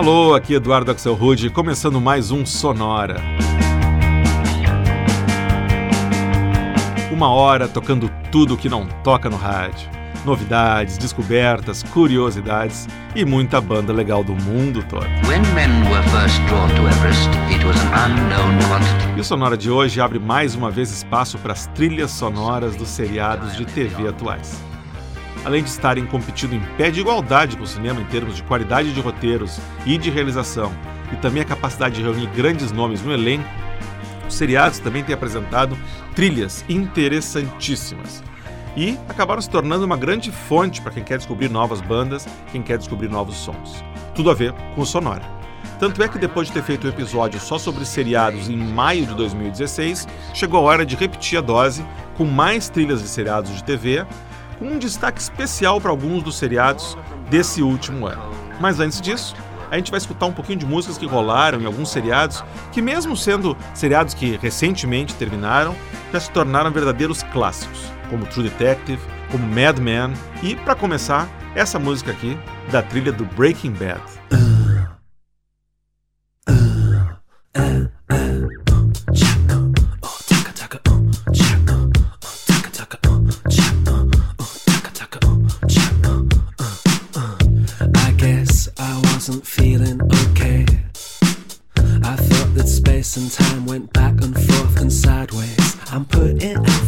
Alô, aqui Eduardo Axel Rude, começando mais um Sonora. Uma hora tocando tudo que não toca no rádio. Novidades, descobertas, curiosidades e muita banda legal do mundo todo. e o Sonora de hoje abre mais uma vez espaço para as trilhas sonoras dos seriados de TV atuais além de estarem competindo em pé de igualdade com o cinema em termos de qualidade de roteiros e de realização, e também a capacidade de reunir grandes nomes no elenco, os seriados também têm apresentado trilhas interessantíssimas. E acabaram se tornando uma grande fonte para quem quer descobrir novas bandas, quem quer descobrir novos sons. Tudo a ver com o Sonora. Tanto é que depois de ter feito um episódio só sobre seriados em maio de 2016, chegou a hora de repetir a dose com mais trilhas de seriados de TV com um destaque especial para alguns dos seriados desse último ano. Mas antes disso, a gente vai escutar um pouquinho de músicas que rolaram em alguns seriados, que mesmo sendo seriados que recentemente terminaram, já se tornaram verdadeiros clássicos, como True Detective, como Mad Men e, para começar, essa música aqui da trilha do Breaking Bad. And time went back and forth and sideways. I'm putting out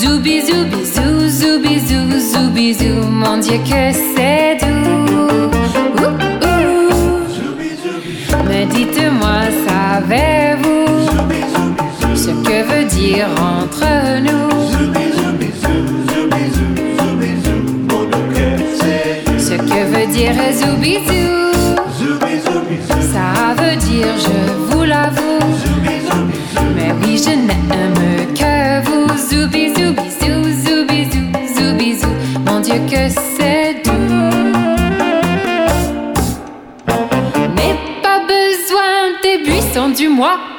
Zoubi zoubi zou, zoubi zou, zoubi mon Dieu que c'est doux. Ouh, dites-moi, savez-vous ce que veut dire entre nous? Ce que veut dire zoubi zou, ça veut dire je vous. que c'est pas besoin des buissons du mois.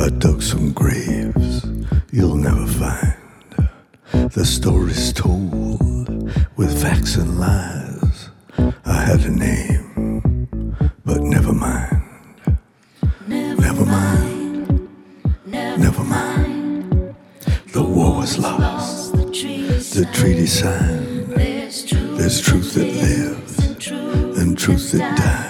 I dug some graves you'll never find. The stories told with facts and lies. I had a name, but never mind. Never, mind. Never, mind. The war was lost. The treaty, signed. There's truth that lives and truth that dies.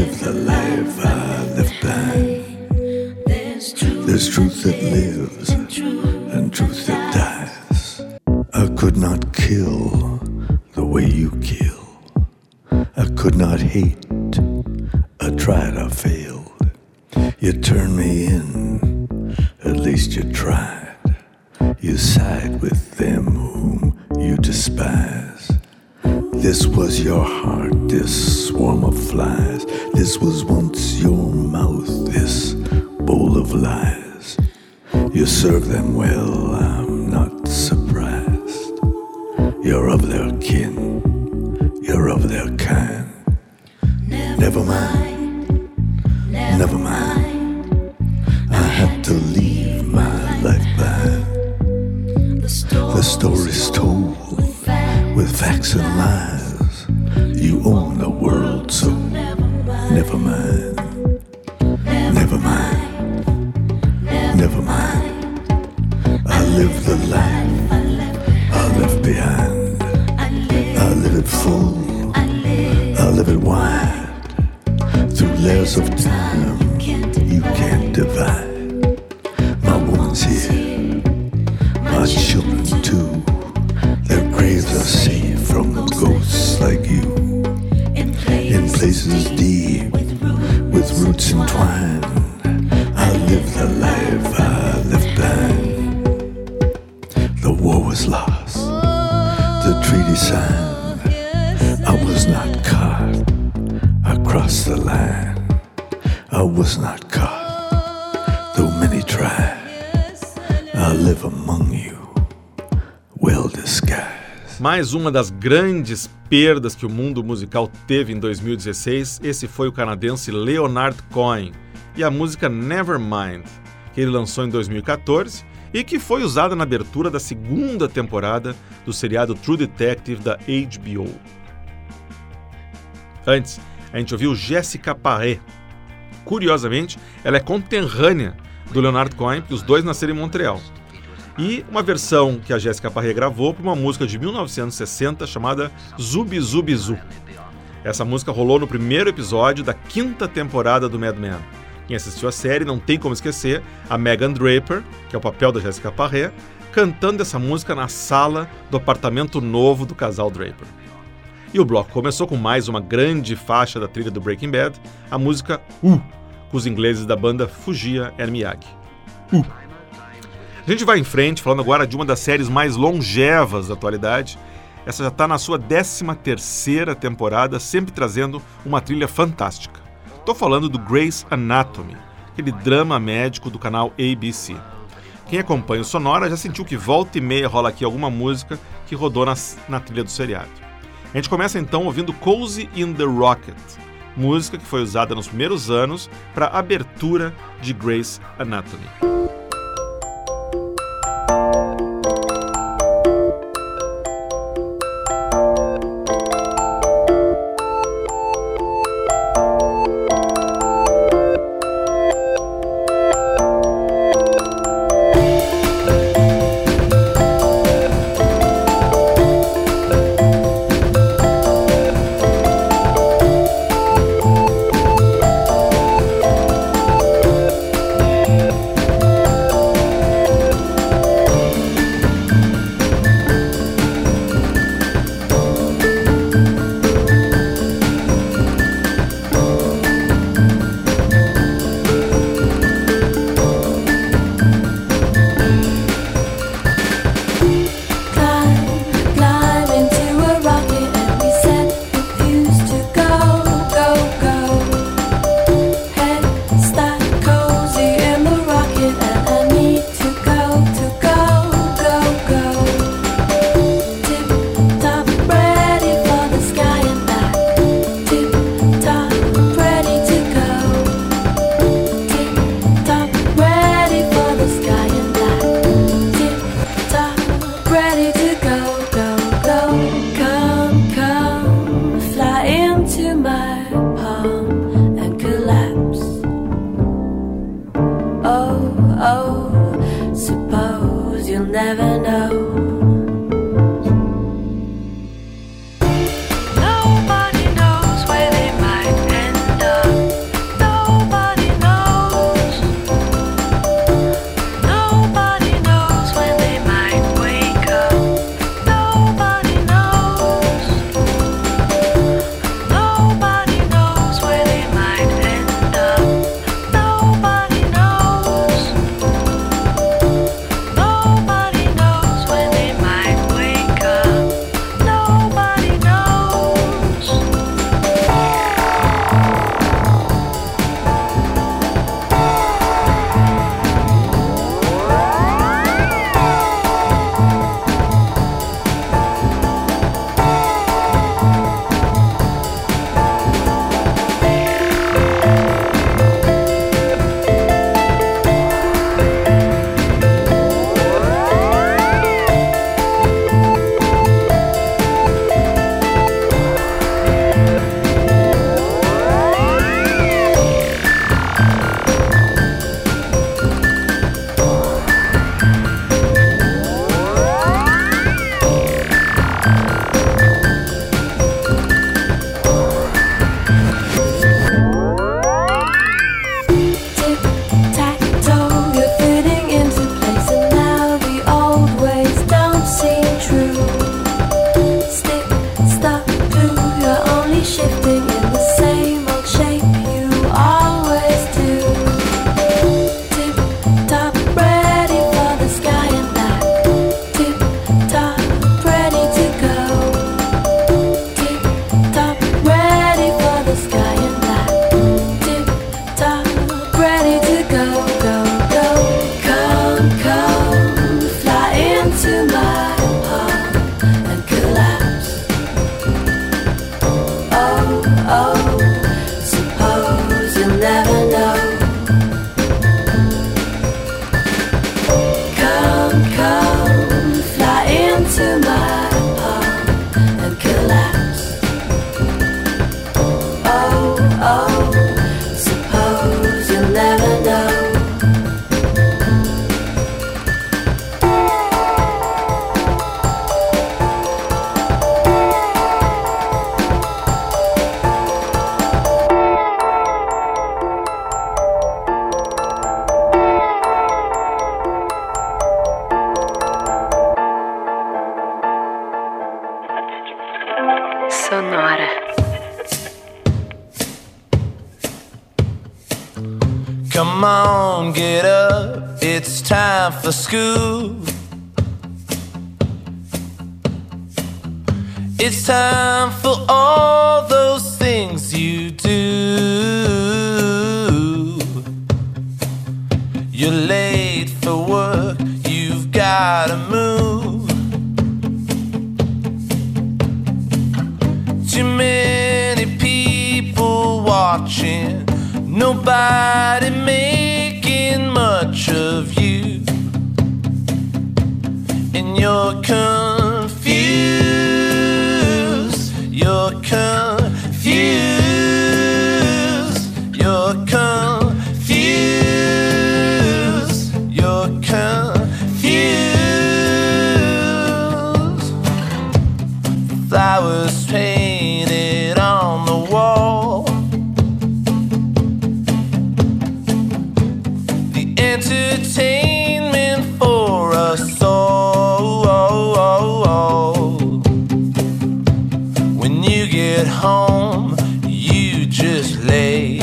live the life I live by. There's truth that lives. Was not caught, though many tried. I live among you, well disguised. Mais uma das grandes perdas que o mundo musical teve em 2016, esse foi o canadense Leonard Cohen e a música Nevermind, que ele lançou em 2014 e que foi usada na abertura da segunda temporada do seriado True Detective da HBO. Antes, a gente ouviu Jessica Paré. Curiosamente, ela é conterrânea do Leonard Cohen, porque os dois nasceram em Montreal. E uma versão que a Jéssica Parré gravou para uma música de 1960 chamada Zubi Zubi Zu. Essa música rolou no primeiro episódio da quinta temporada do Mad Men. Quem assistiu a série não tem como esquecer a Megan Draper, que é o papel da Jéssica Parré, cantando essa música na sala do apartamento novo do casal Draper. E o bloco começou com mais uma grande faixa da trilha do Breaking Bad, a música U, com os ingleses da banda Fugia and Miyagi. U. A gente vai em frente, falando agora de uma das séries mais longevas da atualidade. Essa já está na sua 13 terceira temporada, sempre trazendo uma trilha fantástica. Estou falando do Grey's Anatomy, aquele drama médico do canal ABC. Quem acompanha o Sonora já sentiu que volta e meia rola aqui alguma música que rodou na, na trilha do seriado. A gente começa então ouvindo Cozy in the Rocket, música que foi usada nos primeiros anos para a abertura de Grey's Anatomy. home, you just lay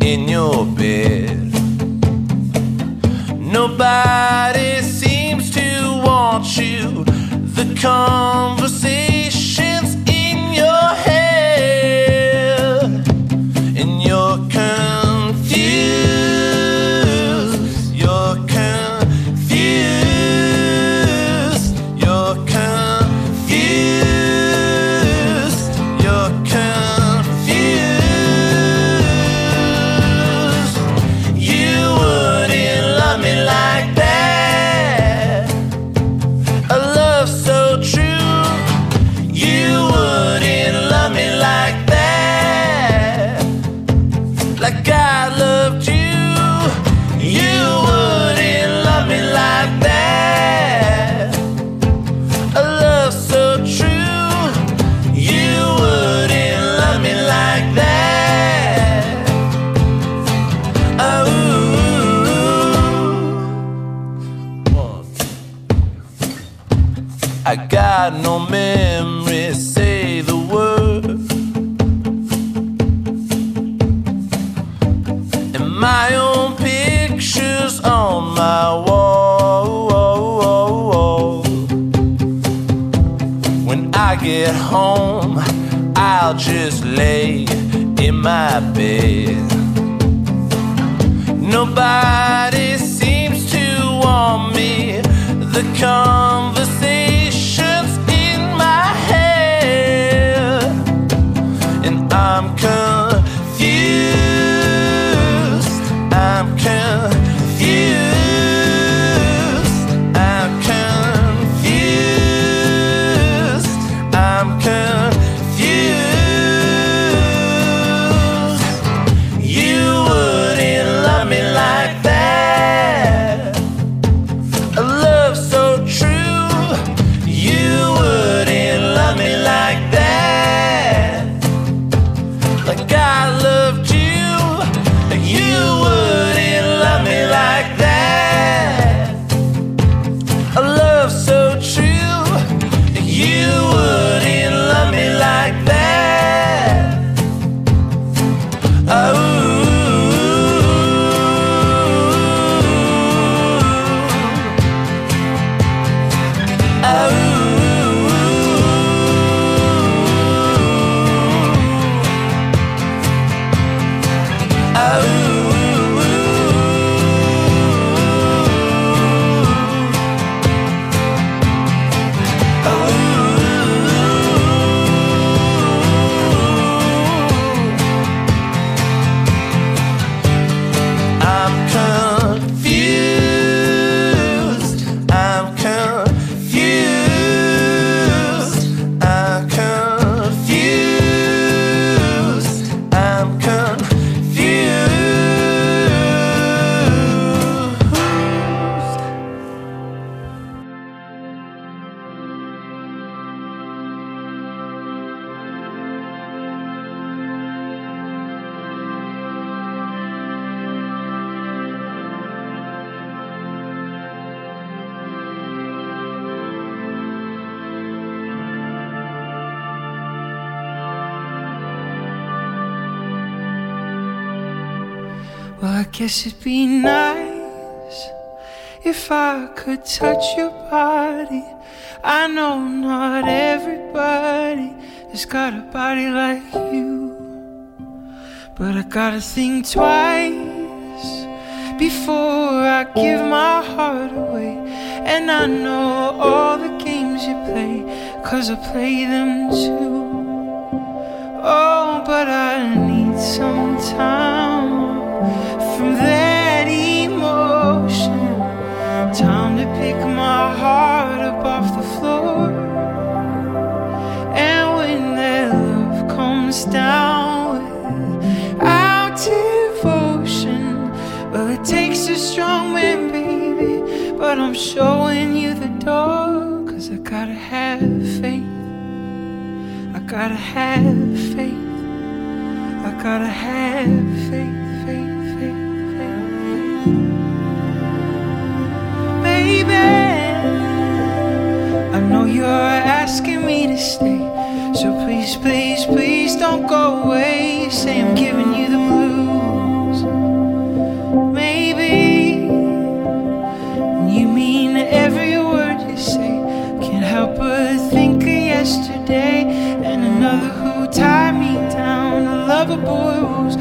in your bed. Nobody seems to want you. The comfort. my bed. Nobody seems to want me. The con guess it'd be nice if I could touch your body. I know not everybody has got a body like you, but I gotta think twice before I give my heart away. And I know all the games you play, cause I play them too. Oh, but I need some time. Pick my heart up off the floor. And when that love comes down without devotion, well, it takes a strong man, baby. But I'm showing you the door, cause I gotta have faith. I gotta have faith. I gotta have faith, baby. I know you're asking me to stay. So please, please, please don't go away. Say I'm giving you the blues. Maybe you mean every word you say. Can't help but think of yesterday and another who tied me down. A lover boy was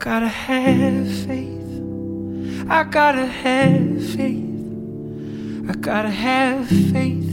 gotta have faith. I gotta have faith. I gotta have faith,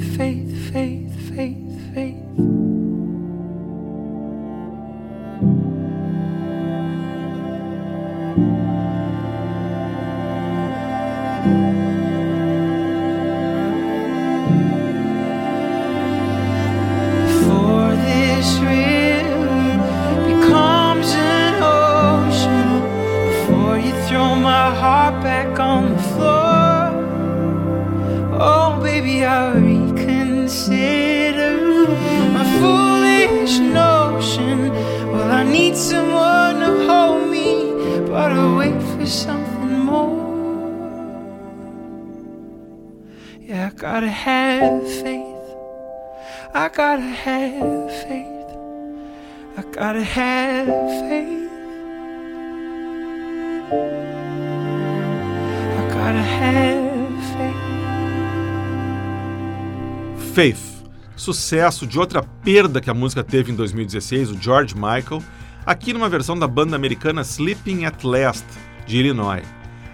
sucesso de outra perda que a música teve em 2016, o George Michael, aqui numa versão da banda americana Sleeping at Last, de Illinois.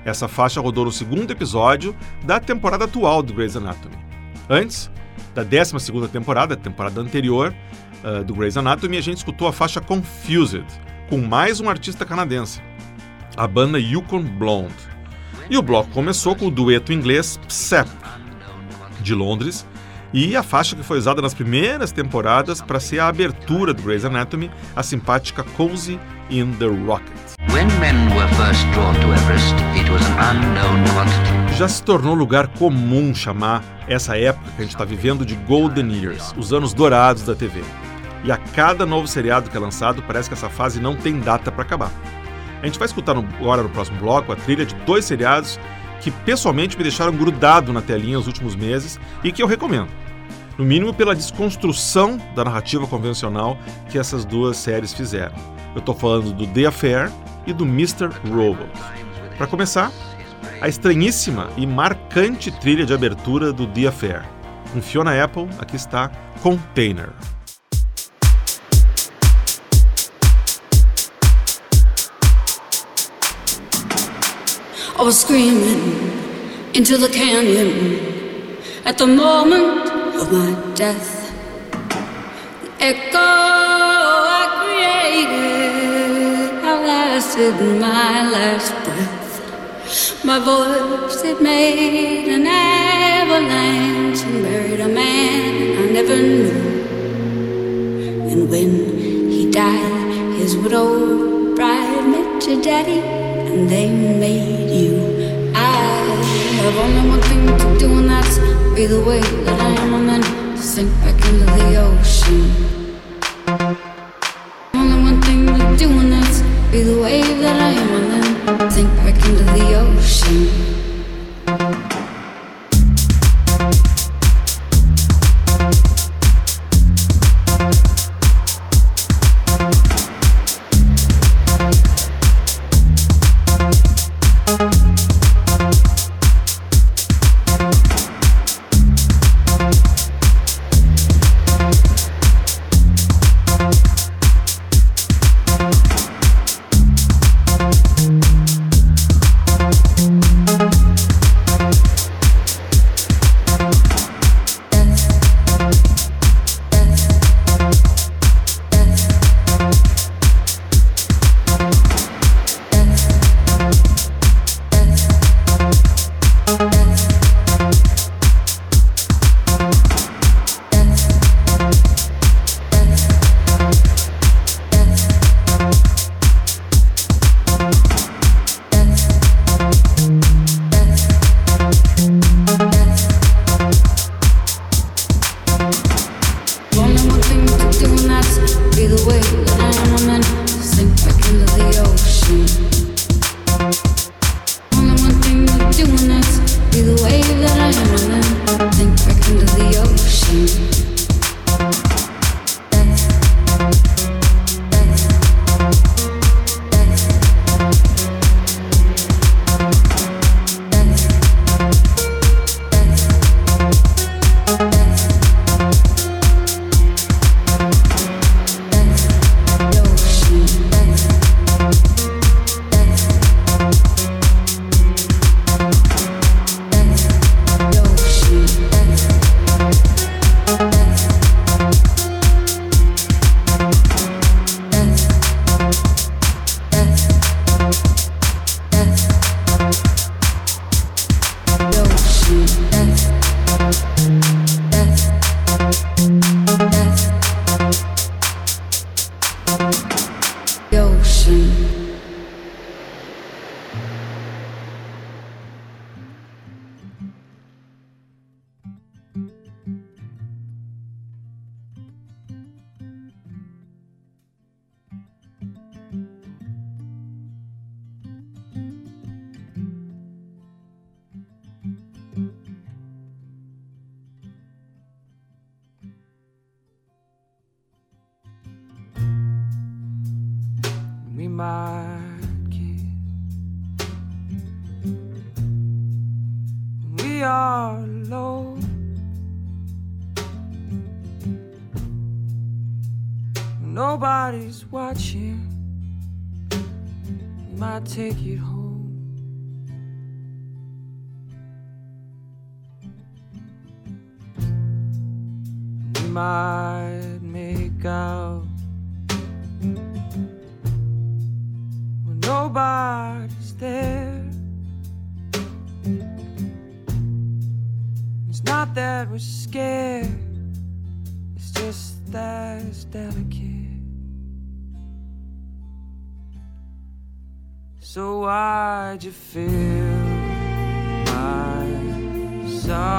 Essa faixa rodou no segundo episódio da temporada atual do Grey's Anatomy. Antes, da 12ª temporada, temporada anterior uh, do Grey's Anatomy, a gente escutou a faixa Confused, com mais um artista canadense, a banda Yukon Blonde. E o bloco começou com o dueto inglês Psep, de Londres, e a faixa que foi usada nas primeiras temporadas para ser a abertura do Grey's Anatomy, a simpática Cozy in the Rocket. When men were first drawn to Everest, it was an unknown quantity. Já se tornou lugar comum chamar essa época que a gente está vivendo de Golden Years, os anos dourados da TV. E a cada novo seriado que é lançado, parece que essa fase não tem data para acabar. A gente vai escutar no, agora no próximo bloco a trilha de dois seriados que pessoalmente me deixaram grudado na telinha nos últimos meses e que eu recomendo. No mínimo pela desconstrução da narrativa convencional que essas duas séries fizeram. Eu estou falando do The Affair e do Mr. Robot. Para começar, a estranhíssima e marcante trilha de abertura do The Affair. Com Fiona Apple, aqui está Container. I was screaming into the canyon at the moment of my death. The echo I created outlasted my last breath. My voice it made an avalanche and buried a man I never knew. And when he died, his widow bride met your daddy, and they made you. I have only one thing to do, and that's be the way that I sink back into the ocean. Only one thing to do, and that's be the wave that I am, and then sink back into the ocean. Watching, watch. Might take it home. We might make out when nobody's there. It's not that we're scared, it's just that it's delicate. So why'd you feel my sorrow?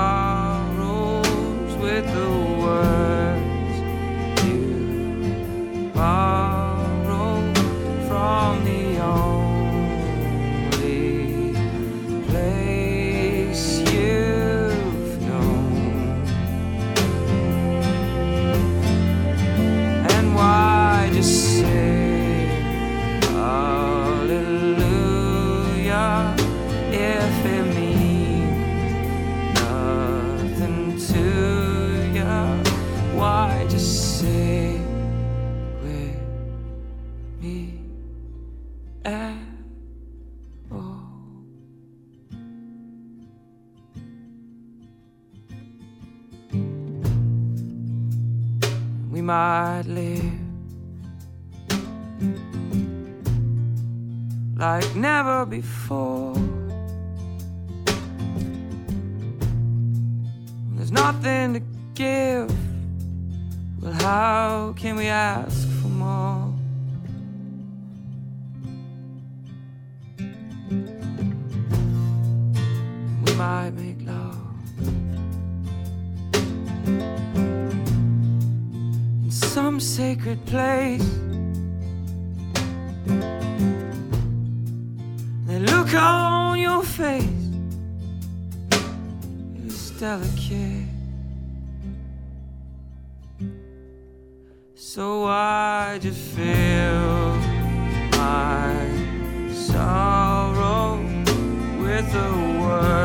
before. When there's nothing to give, well, how can we ask for more? We might make love in some sacred place. on your face is delicate. So I just fill my sorrow with a word.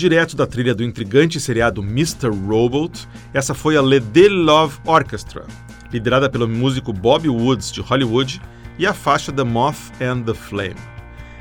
Direto da trilha do intrigante seriado Mr. Robot, essa foi a Le De Love Orchestra, liderada pelo músico Bob Woods de Hollywood, e a faixa The Moth and the Flame.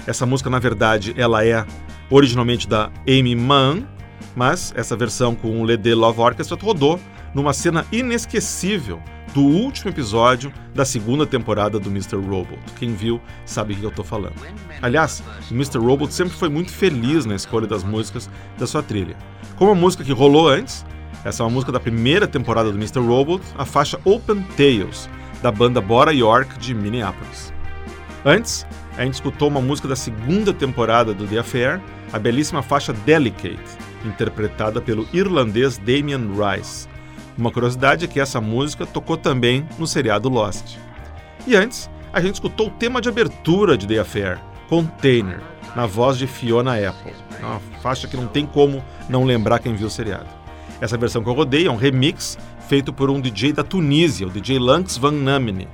Essa música, na verdade, ela é originalmente da Amy Mann, mas essa versão com o Le De Love Orchestra rodou numa cena inesquecível do último episódio da segunda temporada do Mr. Robot. Quem viu sabe o que eu estou falando. Aliás, o Mr. Robot sempre foi muito feliz na escolha das músicas da sua trilha. Como a música que rolou antes, essa é uma música da primeira temporada do Mr. Robot, a faixa Open Tales, da banda Bora York de Minneapolis. Antes, a gente escutou uma música da segunda temporada do The Affair, a belíssima faixa Delicate, interpretada pelo irlandês Damien Rice. Uma curiosidade é que essa música tocou também no seriado Lost. E antes, a gente escutou o tema de abertura de The Affair, Container, na voz de Fiona Apple. É uma faixa que não tem como não lembrar quem viu o seriado. Essa versão que eu rodei é um remix feito por um DJ da Tunísia, o DJ Lanx Van Namene.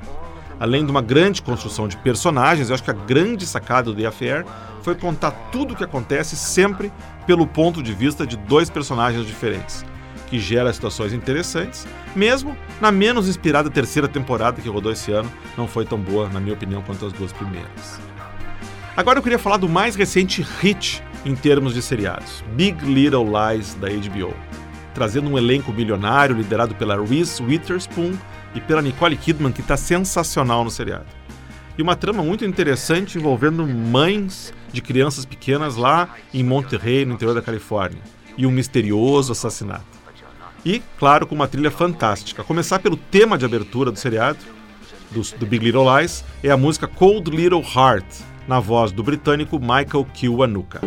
Além de uma grande construção de personagens, eu acho que a grande sacada do The Affair foi contar tudo o que acontece sempre pelo ponto de vista de dois personagens diferentes, que gera situações interessantes, mesmo na menos inspirada terceira temporada que rodou esse ano, não foi tão boa, na minha opinião, quanto as duas primeiras. Agora eu queria falar do mais recente hit em termos de seriados, Big Little Lies da HBO, trazendo um elenco milionário liderado pela Reese Witherspoon e pela Nicole Kidman, que está sensacional no seriado. E uma trama muito interessante envolvendo mães de crianças pequenas lá em Monterrey, no interior da Califórnia, e um misterioso assassinato. E, claro, com uma trilha fantástica. Começar pelo tema de abertura do seriado, do, do Big Little Lies, é a música Cold Little Heart, na voz do britânico Michael Kiwanuka.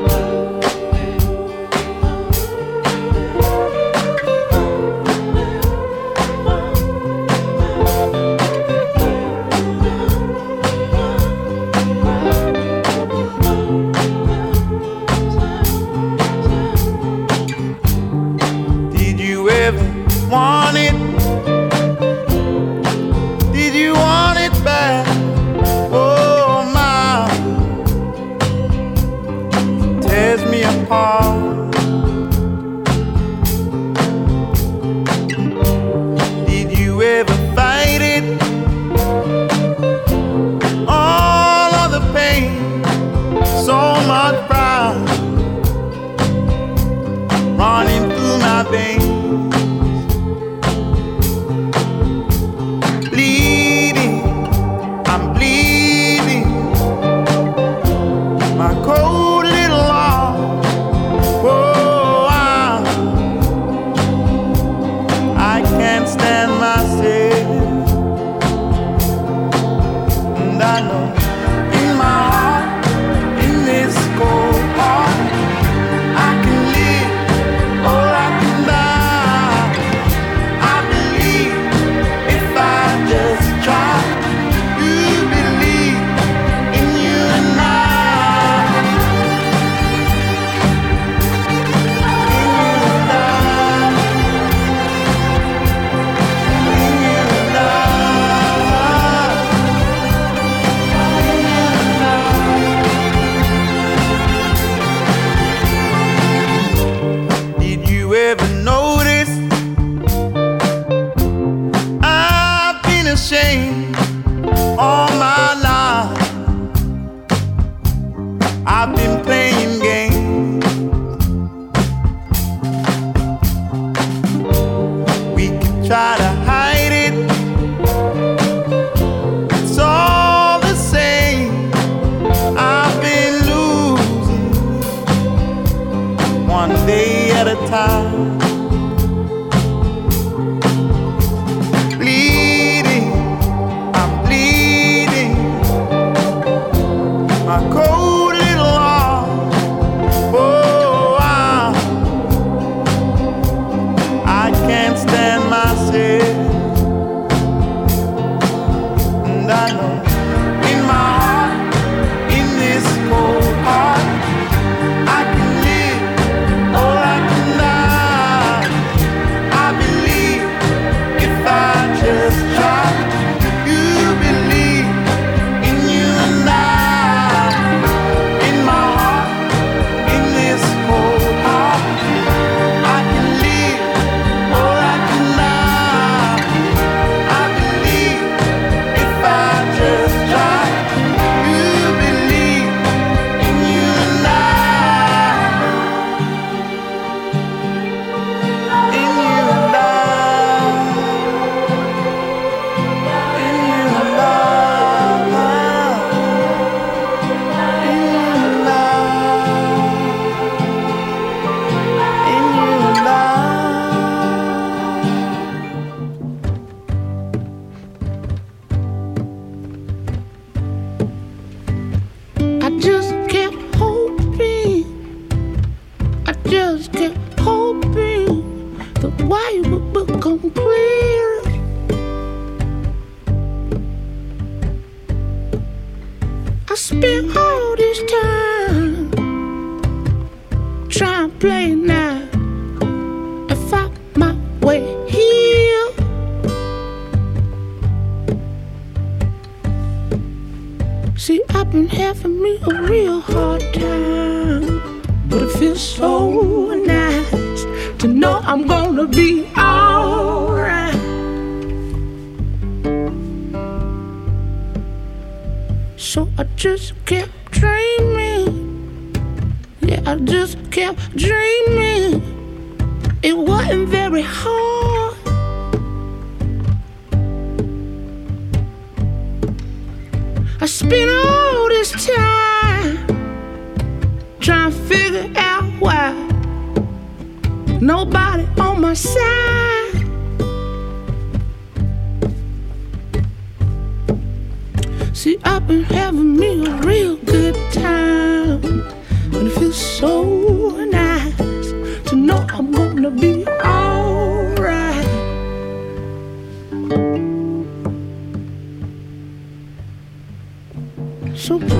I know trying to figure out why nobody on my side. See, I've been having me a real good time, and it feels so nice to know I'm gonna be alright. So.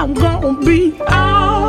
I'm gonna be alright.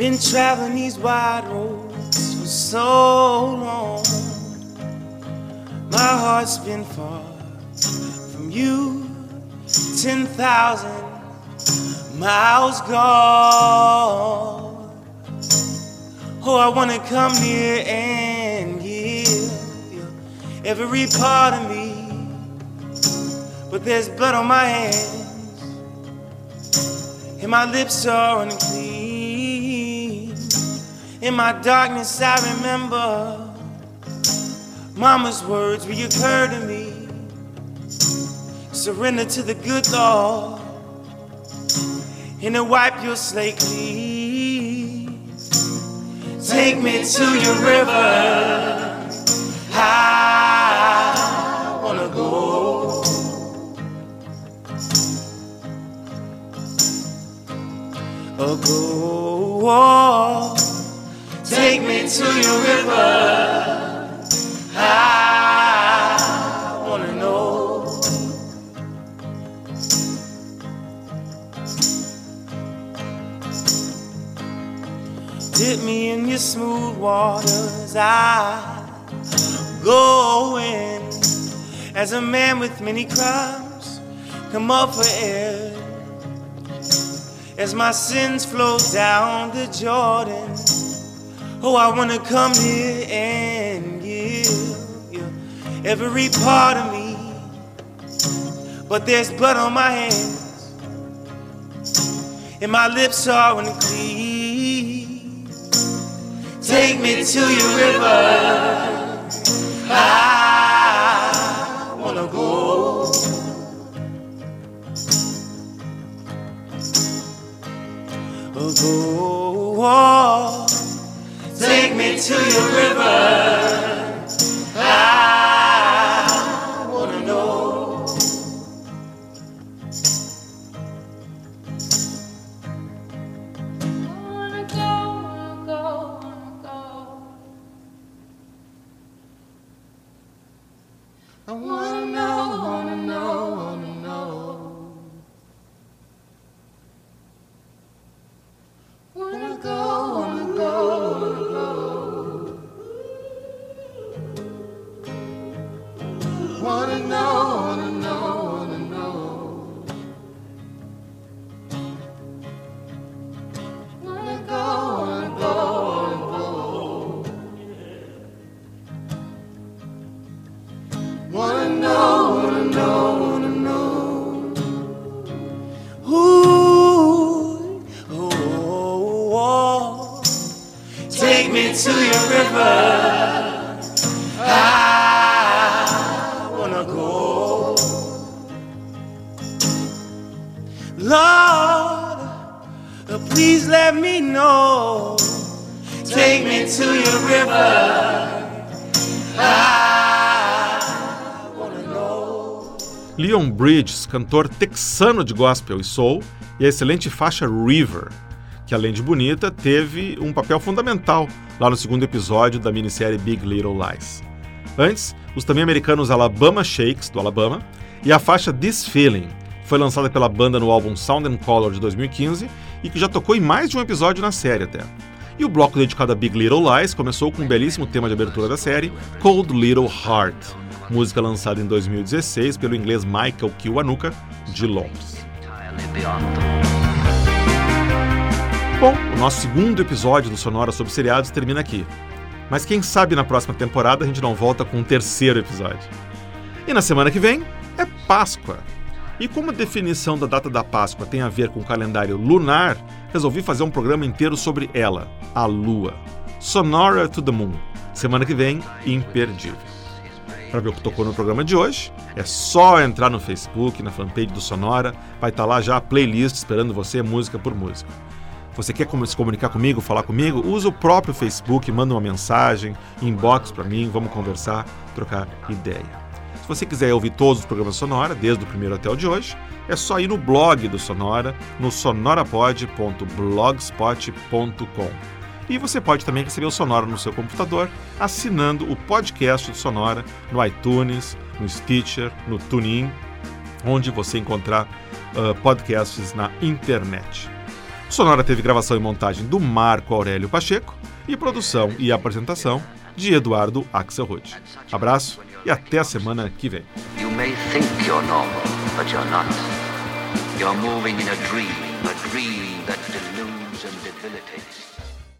Been traveling these wide roads for so long. My heart's been far from you, 10,000 miles gone. Oh, I wanna come near and give you every part of me. But there's blood on my hands, and my lips are. In my darkness, I remember Mama's words reoccur to me. Surrender to the good Lord, and to wipe your slate clean. Take me to your river. I wanna go. Oh, go. Take me to your river. I wanna know. Dip me in your smooth waters. I go in as a man with many crimes. Come up for air as my sins flow down the Jordan. Oh, I wanna come here and give you every part of me. But there's blood on my hands, and my lips are unclean. Take me to your river. I wanna go. Oh, go. To your river. Cantor texano de gospel e soul, e a excelente faixa River, que além de bonita, teve um papel fundamental lá no segundo episódio da minissérie Big Little Lies. Antes, os também americanos Alabama Shakes, do Alabama, e a faixa This Feeling, que foi lançada pela banda no álbum Sound and Color de 2015 e que já tocou em mais de um episódio na série até. E o bloco dedicado a Big Little Lies começou com um belíssimo tema de abertura da série, Cold Little Heart, música lançada em 2016 pelo inglês Michael Kiwanuka, de Londres. Bom, o nosso segundo episódio do Sonora sobre seriados termina aqui. Mas quem sabe na próxima temporada a gente não volta com um terceiro episódio. E na semana que vem é Páscoa. E como a definição da data da Páscoa tem a ver com o calendário lunar, resolvi fazer um programa inteiro sobre ela, a Lua. Sonora to the Moon. Semana que vem, imperdível. Para ver o que tocou no programa de hoje, é só entrar no Facebook, na fanpage do Sonora, vai estar lá já a playlist esperando você, música por música. Você quer se comunicar comigo, falar comigo? Usa o próprio Facebook, manda uma mensagem, inbox para mim, vamos conversar, trocar ideia. Se você quiser ouvir todos os programas Sonora, desde o primeiro até o de hoje, é só ir no blog do Sonora, no sonorapod.blogspot.com. E você pode também receber o Sonora no seu computador assinando o podcast do Sonora no iTunes, no Stitcher, no TuneIn, onde você encontrar ah, podcasts na internet. O Sonora teve gravação e montagem do Marco Aurélio Pacheco e produção e apresentação de Eduardo Axelrod. Abraço e até a semana que vem. You may think you're normal, but you're not. You're moving in a dream, a dream that deludes and debilitates.